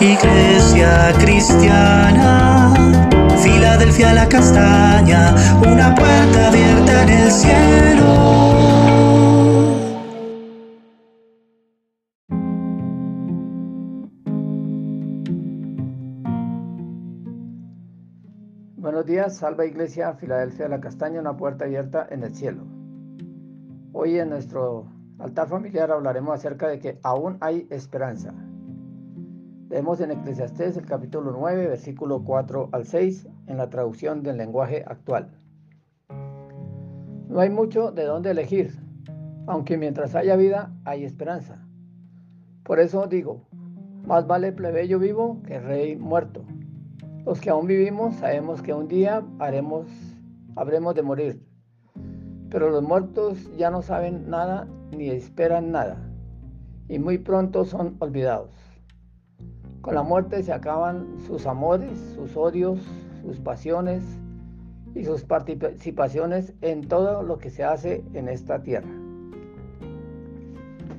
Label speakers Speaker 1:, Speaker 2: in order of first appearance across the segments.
Speaker 1: Iglesia cristiana, Filadelfia la castaña, una puerta abierta en el cielo.
Speaker 2: Buenos días, Salva Iglesia, Filadelfia la castaña, una puerta abierta en el cielo. Hoy en nuestro altar familiar hablaremos acerca de que aún hay esperanza. Leemos en Eclesiastés el capítulo 9, versículo 4 al 6, en la traducción del lenguaje actual. No hay mucho de dónde elegir, aunque mientras haya vida hay esperanza. Por eso digo, más vale plebeyo vivo que rey muerto. Los que aún vivimos sabemos que un día haremos, habremos de morir, pero los muertos ya no saben nada ni esperan nada, y muy pronto son olvidados. Con la muerte se acaban sus amores, sus odios, sus pasiones y sus participaciones en todo lo que se hace en esta tierra.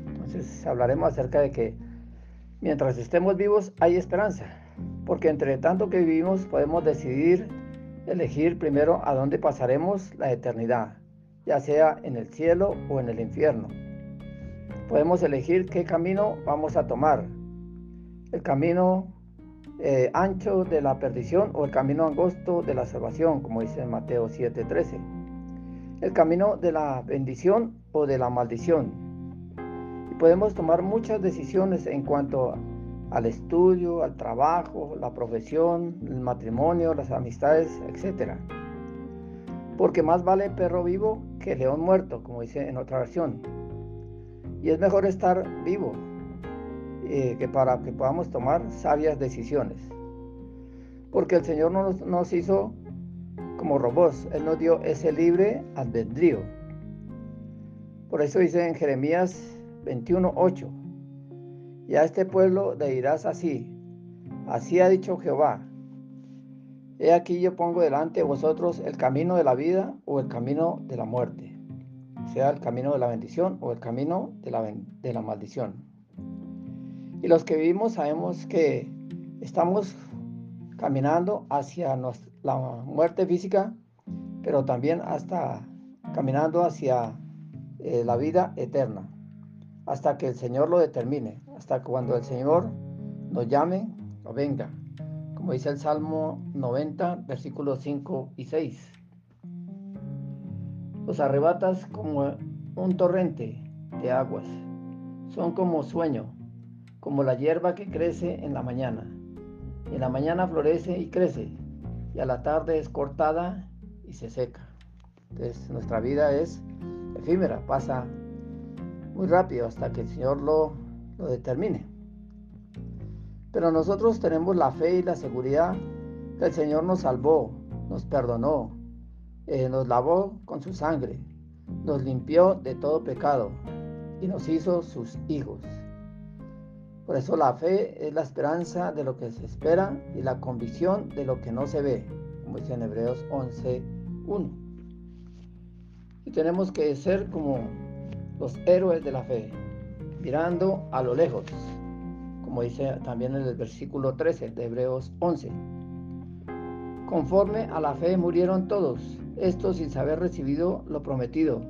Speaker 2: Entonces hablaremos acerca de que mientras estemos vivos hay esperanza, porque entre tanto que vivimos podemos decidir elegir primero a dónde pasaremos la eternidad, ya sea en el cielo o en el infierno. Podemos elegir qué camino vamos a tomar, el camino eh, ancho de la perdición o el camino angosto de la salvación, como dice en Mateo 7:13. El camino de la bendición o de la maldición. Y podemos tomar muchas decisiones en cuanto al estudio, al trabajo, la profesión, el matrimonio, las amistades, etc. Porque más vale perro vivo que león muerto, como dice en otra versión. Y es mejor estar vivo eh, que para que podamos tomar sabias decisiones. Porque el Señor no nos, hizo como robots, Él nos dio ese libre albedrío. Por eso dice en Jeremías 21:8, y a este pueblo le dirás así, así ha dicho Jehová, he aquí yo pongo delante de vosotros el camino de la vida o el camino de la muerte, sea el camino de la bendición o el camino de la, de la maldición. Y los que vivimos sabemos que estamos caminando hacia la muerte física, pero también hasta caminando hacia eh, la vida eterna, hasta que el Señor lo determine, hasta cuando el Señor nos llame o venga, como dice el Salmo 90, versículos 5 y 6. Los arrebatas como un torrente de aguas, son como sueño como la hierba que crece en la mañana. En la mañana florece y crece, y a la tarde es cortada y se seca. Entonces nuestra vida es efímera, pasa muy rápido hasta que el Señor lo, lo determine. Pero nosotros tenemos la fe y la seguridad que el Señor nos salvó, nos perdonó, eh, nos lavó con su sangre, nos limpió de todo pecado y nos hizo sus hijos. Por eso la fe es la esperanza de lo que se espera y la convicción de lo que no se ve, como dice en Hebreos 11.1. Y tenemos que ser como los héroes de la fe, mirando a lo lejos, como dice también en el versículo 13 de Hebreos 11. Conforme a la fe murieron todos, estos sin saber recibido lo prometido,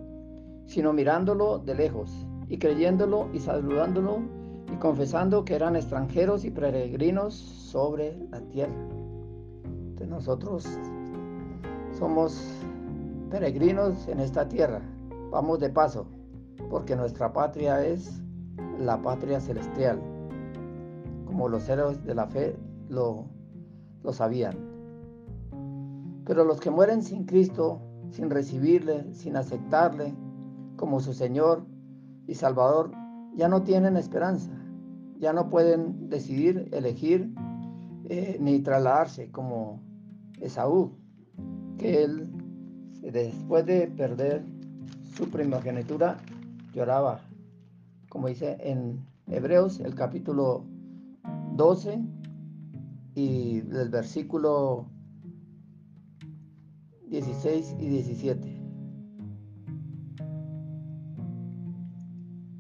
Speaker 2: sino mirándolo de lejos y creyéndolo y saludándolo y confesando que eran extranjeros y peregrinos sobre la tierra. Nosotros somos peregrinos en esta tierra, vamos de paso, porque nuestra patria es la patria celestial, como los héroes de la fe lo, lo sabían. Pero los que mueren sin Cristo, sin recibirle, sin aceptarle como su Señor y Salvador, ya no tienen esperanza, ya no pueden decidir, elegir eh, ni trasladarse como Esaú, que él después de perder su primogenitura lloraba, como dice en Hebreos el capítulo 12 y del versículo 16 y 17.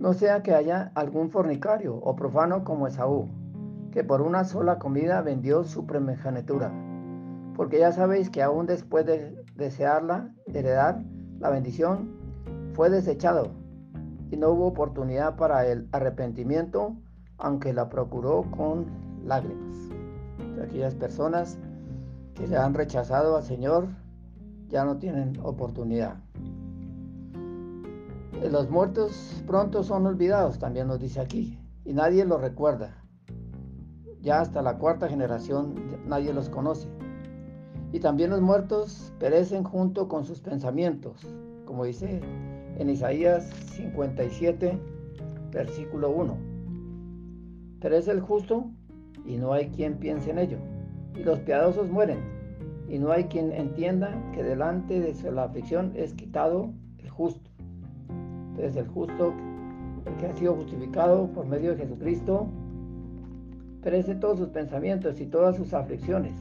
Speaker 2: No sea que haya algún fornicario o profano como Esaú, que por una sola comida vendió su primogenitura. Porque ya sabéis que aún después de desearla, heredar la bendición, fue desechado y no hubo oportunidad para el arrepentimiento, aunque la procuró con lágrimas. Aquellas personas que le han rechazado al Señor ya no tienen oportunidad. Los muertos pronto son olvidados, también nos dice aquí, y nadie los recuerda. Ya hasta la cuarta generación nadie los conoce. Y también los muertos perecen junto con sus pensamientos, como dice en Isaías 57, versículo 1. Perece el justo y no hay quien piense en ello. Y los piadosos mueren y no hay quien entienda que delante de la aflicción es quitado el justo. Entonces el justo, el que ha sido justificado por medio de Jesucristo, perece todos sus pensamientos y todas sus aflicciones.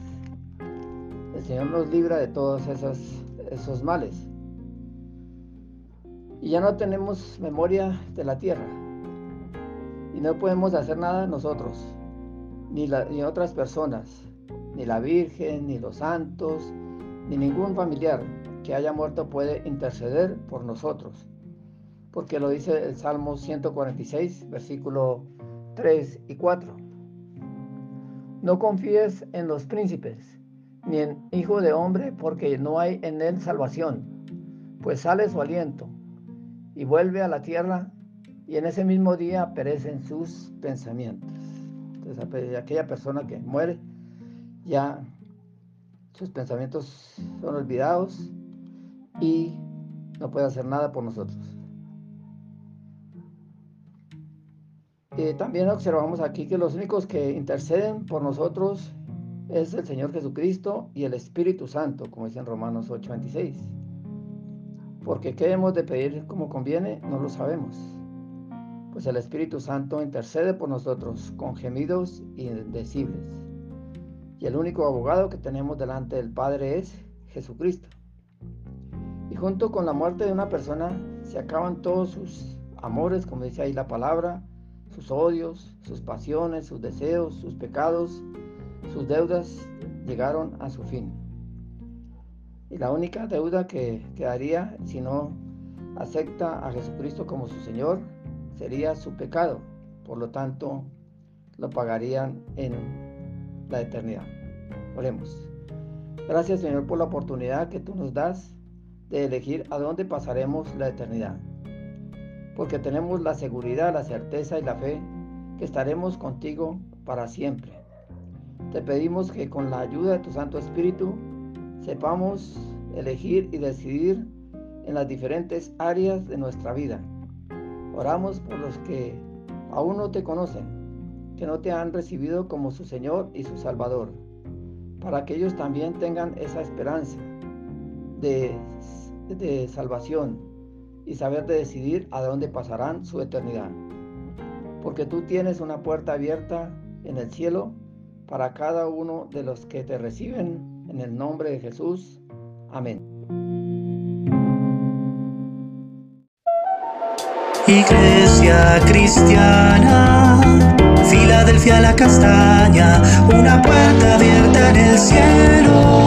Speaker 2: El Señor nos libra de todos esos, esos males. Y ya no tenemos memoria de la tierra. Y no podemos hacer nada nosotros, ni, ni otras personas, ni la Virgen, ni los santos, ni ningún familiar que haya muerto puede interceder por nosotros porque lo dice el Salmo 146, versículo 3 y 4. No confíes en los príncipes, ni en hijo de hombre, porque no hay en él salvación, pues sale su aliento y vuelve a la tierra, y en ese mismo día perecen sus pensamientos. Entonces, aquella persona que muere, ya sus pensamientos son olvidados y no puede hacer nada por nosotros. Eh, también observamos aquí que los únicos que interceden por nosotros es el Señor Jesucristo y el Espíritu Santo, como dice en Romanos 8:26. Porque qué hemos de pedir como conviene, no lo sabemos. Pues el Espíritu Santo intercede por nosotros con gemidos indecibles. Y el único abogado que tenemos delante del Padre es Jesucristo. Y junto con la muerte de una persona se acaban todos sus amores, como dice ahí la palabra, sus odios, sus pasiones, sus deseos, sus pecados, sus deudas llegaron a su fin. Y la única deuda que quedaría si no acepta a Jesucristo como su Señor sería su pecado. Por lo tanto, lo pagarían en la eternidad. Oremos. Gracias Señor por la oportunidad que tú nos das de elegir a dónde pasaremos la eternidad porque tenemos la seguridad, la certeza y la fe que estaremos contigo para siempre. Te pedimos que con la ayuda de tu Santo Espíritu sepamos elegir y decidir en las diferentes áreas de nuestra vida. Oramos por los que aún no te conocen, que no te han recibido como su Señor y su Salvador, para que ellos también tengan esa esperanza de, salvación y saber de decidir a dónde pasarán su eternidad. Porque tú tienes una puerta abierta en el cielo para cada uno de los que te reciben en el nombre de Jesús. Amén.
Speaker 1: Iglesia cristiana, Filadelfia la castaña, una puerta abierta en el cielo.